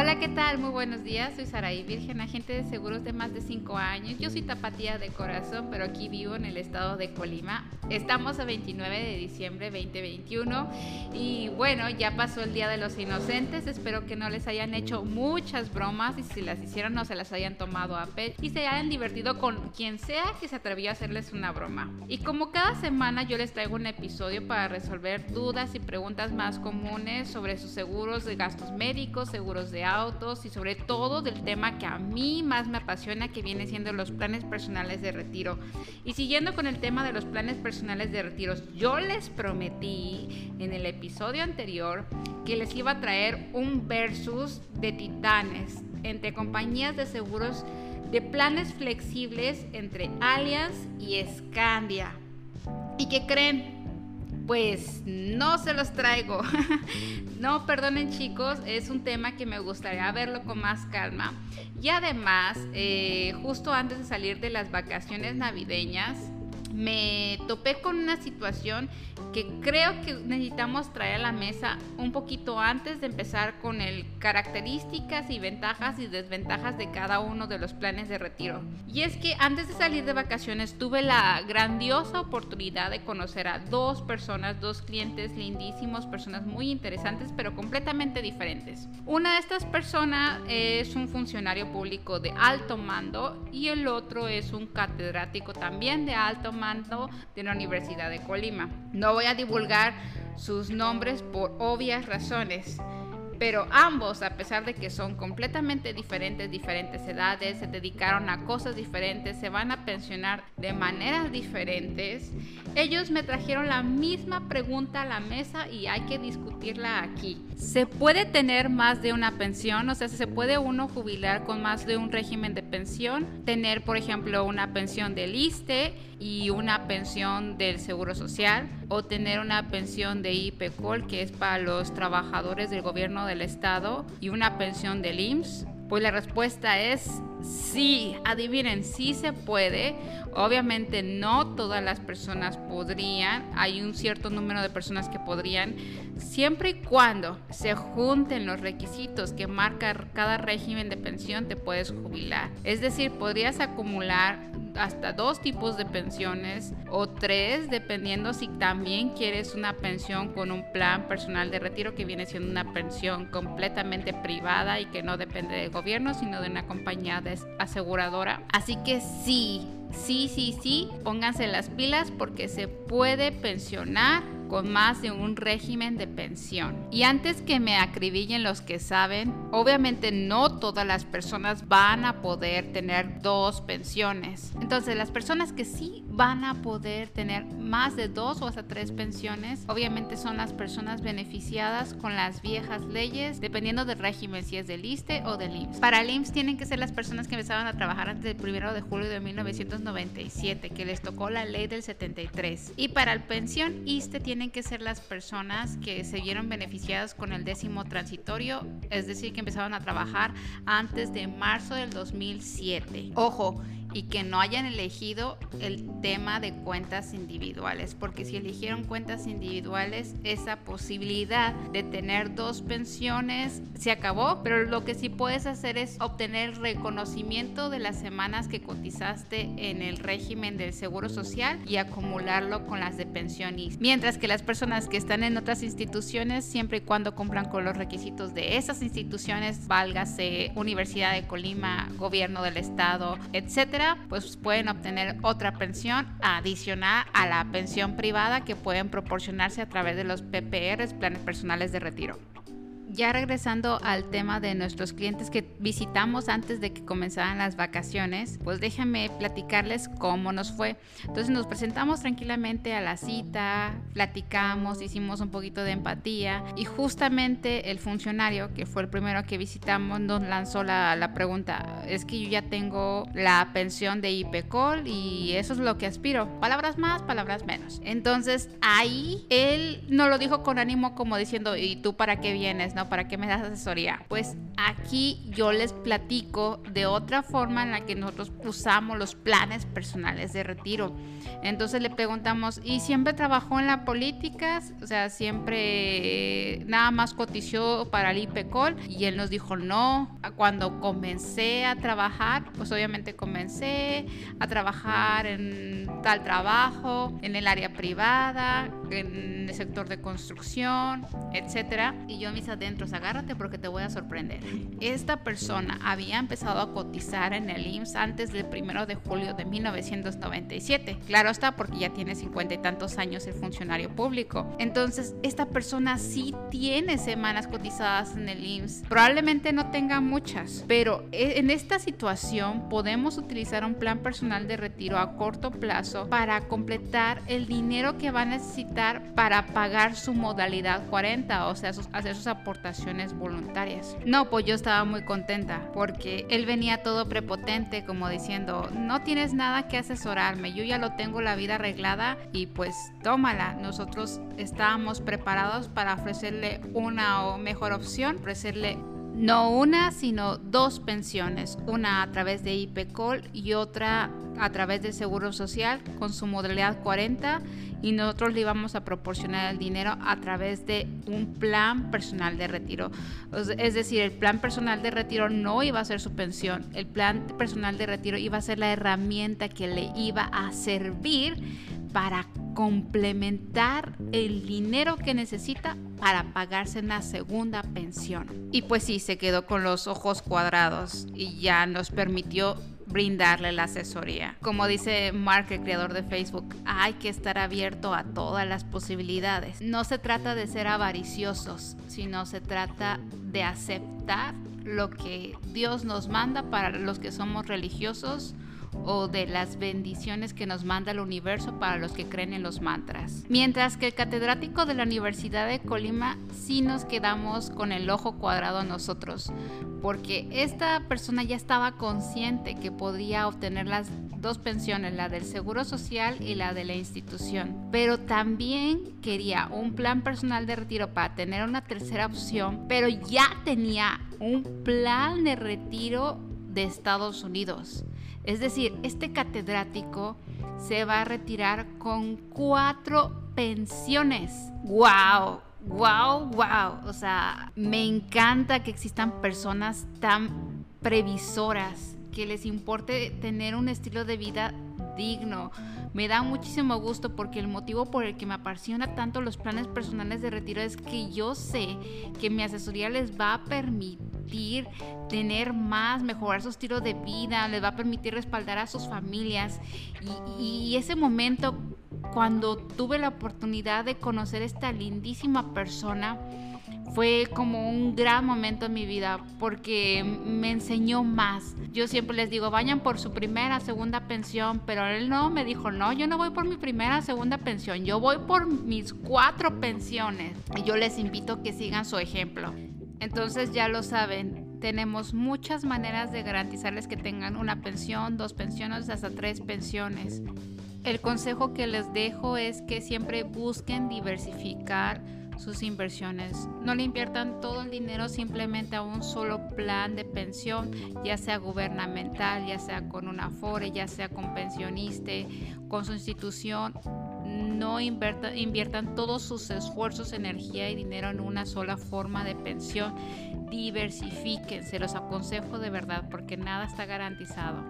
Hola, ¿qué tal? Muy buenos días. Soy Saraí Virgen, agente de seguros de más de 5 años. Yo soy tapatía de corazón, pero aquí vivo en el estado de Colima. Estamos a 29 de diciembre 2021 y bueno, ya pasó el Día de los Inocentes. Espero que no les hayan hecho muchas bromas y si las hicieron no se las hayan tomado a pecho y se hayan divertido con quien sea que se atrevió a hacerles una broma. Y como cada semana yo les traigo un episodio para resolver dudas y preguntas más comunes sobre sus seguros de gastos médicos, seguros de autos y sobre todo del tema que a mí más me apasiona que viene siendo los planes personales de retiro. Y siguiendo con el tema de los planes personales de retiro, yo les prometí en el episodio anterior que les iba a traer un versus de titanes entre compañías de seguros de planes flexibles entre Allianz y Scandia. ¿Y qué creen? Pues no se los traigo. no, perdonen chicos, es un tema que me gustaría verlo con más calma. Y además, eh, justo antes de salir de las vacaciones navideñas, me topé con una situación que creo que necesitamos traer a la mesa un poquito antes de empezar con el características y ventajas y desventajas de cada uno de los planes de retiro. Y es que antes de salir de vacaciones tuve la grandiosa oportunidad de conocer a dos personas, dos clientes lindísimos, personas muy interesantes pero completamente diferentes. Una de estas personas es un funcionario público de alto mando y el otro es un catedrático también de alto mando de la Universidad de Colima. No voy a divulgar sus nombres por obvias razones. Pero ambos, a pesar de que son completamente diferentes, diferentes edades, se dedicaron a cosas diferentes, se van a pensionar de maneras diferentes, ellos me trajeron la misma pregunta a la mesa y hay que discutirla aquí. ¿Se puede tener más de una pensión? O sea, ¿se puede uno jubilar con más de un régimen de pensión? Tener, por ejemplo, una pensión del ISTE y una pensión del Seguro Social o tener una pensión de IPECOL que es para los trabajadores del gobierno del estado y una pensión del IMSS? Pues la respuesta es sí, adivinen, sí se puede. Obviamente no todas las personas podrían, hay un cierto número de personas que podrían, siempre y cuando se junten los requisitos que marca cada régimen de pensión, te puedes jubilar. Es decir, podrías acumular hasta dos tipos de pensiones o tres, dependiendo si también quieres una pensión con un plan personal de retiro que viene siendo una pensión completamente privada y que no depende del gobierno, sino de una compañía de aseguradora. Así que sí, sí, sí, sí, pónganse las pilas porque se puede pensionar con más de un régimen de pensión. Y antes que me acribillen los que saben, obviamente no todas las personas van a poder tener dos pensiones. Entonces las personas que sí van a poder tener más de dos o hasta tres pensiones, obviamente son las personas beneficiadas con las viejas leyes, dependiendo del régimen, si es del ISTE o del IMSS. Para el IMSS tienen que ser las personas que empezaban a trabajar antes del 1 de julio de 1997, que les tocó la ley del 73. Y para el pensión ISTE tienen tienen que ser las personas que se vieron beneficiadas con el décimo transitorio, es decir, que empezaron a trabajar antes de marzo del 2007. Ojo, y que no hayan elegido el tema de cuentas individuales, porque si eligieron cuentas individuales, esa posibilidad de tener dos pensiones se acabó, pero lo que sí puedes hacer es obtener reconocimiento de las semanas que cotizaste en el régimen del Seguro Social y acumularlo con las de pensiones. Mientras que las personas que están en otras instituciones, siempre y cuando cumplan con los requisitos de esas instituciones, válgase Universidad de Colima, Gobierno del Estado, etcétera, pues pueden obtener otra pensión adicional a la pensión privada que pueden proporcionarse a través de los PPRs, planes personales de retiro ya regresando al tema de nuestros clientes que visitamos antes de que comenzaran las vacaciones, pues déjenme platicarles cómo nos fue. Entonces nos presentamos tranquilamente a la cita, platicamos, hicimos un poquito de empatía y justamente el funcionario, que fue el primero que visitamos, nos lanzó la, la pregunta, es que yo ya tengo la pensión de IPECOL y eso es lo que aspiro. Palabras más, palabras menos. Entonces ahí él no lo dijo con ánimo como diciendo, ¿y tú para qué vienes? ¿no? ¿Para qué me das asesoría? Pues aquí yo les platico de otra forma en la que nosotros usamos los planes personales de retiro. Entonces le preguntamos, ¿y siempre trabajó en la política? O sea, siempre nada más cotizó para el IPECOL y él nos dijo, no, cuando comencé a trabajar, pues obviamente comencé a trabajar en tal trabajo, en el área privada, en el sector de construcción, etcétera. Y yo mis adentros, agárrate porque te voy a sorprender. Esta persona había empezado a cotizar en el IMSS antes del primero de julio de 1997. Claro está, porque ya tiene cincuenta y tantos años el funcionario público. Entonces, esta persona sí tiene semanas cotizadas en el IMSS. Probablemente no tenga muchas, pero e, en esta situación podemos utilizar un plan personal de retiro a corto plazo para completar el dinero que va a necesitar para pagar su modalidad 40, o sea, hacer sus aportaciones voluntarias. No, pues yo estaba muy contenta porque él venía todo prepotente como diciendo, no tienes nada que asesorarme, yo ya lo tengo la vida arreglada y pues tómala. Nosotros estábamos preparados para ofrecerle una mejor opción, ofrecerle no una, sino dos pensiones, una a través de IPECOL y otra a través del Seguro Social con su modalidad 40 y nosotros le íbamos a proporcionar el dinero a través de un plan personal de retiro. Es decir, el plan personal de retiro no iba a ser su pensión, el plan personal de retiro iba a ser la herramienta que le iba a servir para complementar el dinero que necesita para pagarse una segunda pensión. Y pues sí, se quedó con los ojos cuadrados y ya nos permitió brindarle la asesoría. Como dice Mark, el creador de Facebook, hay que estar abierto a todas las posibilidades. No se trata de ser avariciosos, sino se trata de aceptar lo que Dios nos manda para los que somos religiosos o de las bendiciones que nos manda el universo para los que creen en los mantras. Mientras que el catedrático de la Universidad de Colima sí nos quedamos con el ojo cuadrado nosotros, porque esta persona ya estaba consciente que podía obtener las dos pensiones, la del Seguro Social y la de la institución, pero también quería un plan personal de retiro para tener una tercera opción, pero ya tenía un plan de retiro de Estados Unidos. Es decir, este catedrático se va a retirar con cuatro pensiones. ¡Wow! ¡Wow! ¡Wow! O sea, me encanta que existan personas tan previsoras que les importe tener un estilo de vida digno. Me da muchísimo gusto porque el motivo por el que me apasiona tanto los planes personales de retiro es que yo sé que mi asesoría les va a permitir tener más, mejorar su estilo de vida, les va a permitir respaldar a sus familias. Y, ese momento, cuando tuve la oportunidad de conocer esta lindísima persona, fue como un gran momento en mi vida porque me enseñó más. Yo siempre les digo, vayan por su primera, segunda pensión, pero él no me dijo, no, yo no voy por mi primera, segunda pensión, yo voy por mis cuatro pensiones. Y yo les invito a que sigan su ejemplo. Entonces ya lo saben, tenemos muchas maneras de garantizarles que tengan una pensión, dos pensiones, hasta tres pensiones. El consejo que les dejo es que siempre busquen diversificar sus inversiones. No le inviertan todo el dinero simplemente a un solo plan de pensión, ya sea gubernamental, ya sea con una Afore, ya sea con pensionista, con su institución. No inviertan todos sus esfuerzos, energía y dinero en una sola forma de pensión. Diversifiquen, se los aconsejo de verdad porque nada está garantizado.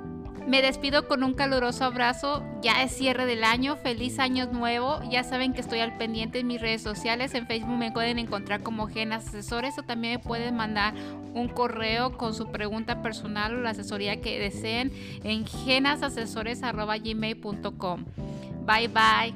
Me despido con un caluroso abrazo. Ya es cierre del año. Feliz año nuevo. Ya saben que estoy al pendiente en mis redes sociales. En Facebook me pueden encontrar como Genas Asesores o también me pueden mandar un correo con su pregunta personal o la asesoría que deseen en genasasesores.gmail.com. Bye bye.